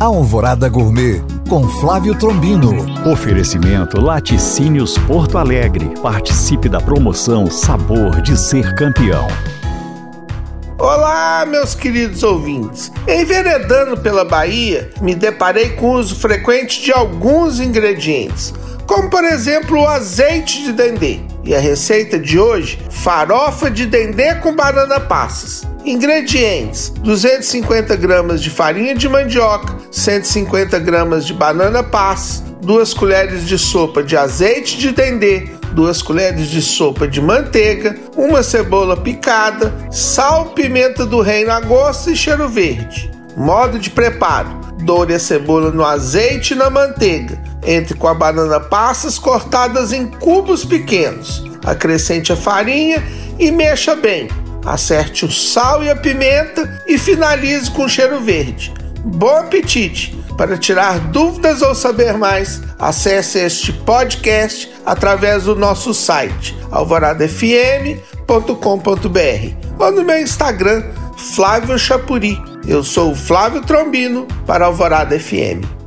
Alvorada Gourmet com Flávio Trombino. Oferecimento Laticínios Porto Alegre. Participe da promoção Sabor de Ser Campeão. Olá, meus queridos ouvintes. Enveredando pela Bahia, me deparei com o uso frequente de alguns ingredientes, como por exemplo o azeite de dendê. E a receita de hoje, farofa de dendê com banana passas. Ingredientes: 250 gramas de farinha de mandioca, 150 gramas de banana passa, 2 colheres de sopa de azeite de dendê, 2 colheres de sopa de manteiga, uma cebola picada, sal, pimenta do reino a gosto e cheiro verde. Modo de preparo: doure a cebola no azeite e na manteiga. Entre com a banana passas cortadas em cubos pequenos. Acrescente a farinha e mexa bem Acerte o sal e a pimenta e finalize com cheiro verde. Bom apetite! Para tirar dúvidas ou saber mais, acesse este podcast através do nosso site alvoradafm.com.br ou no meu Instagram, Flávio Chapuri. Eu sou o Flávio Trombino para Alvorada FM.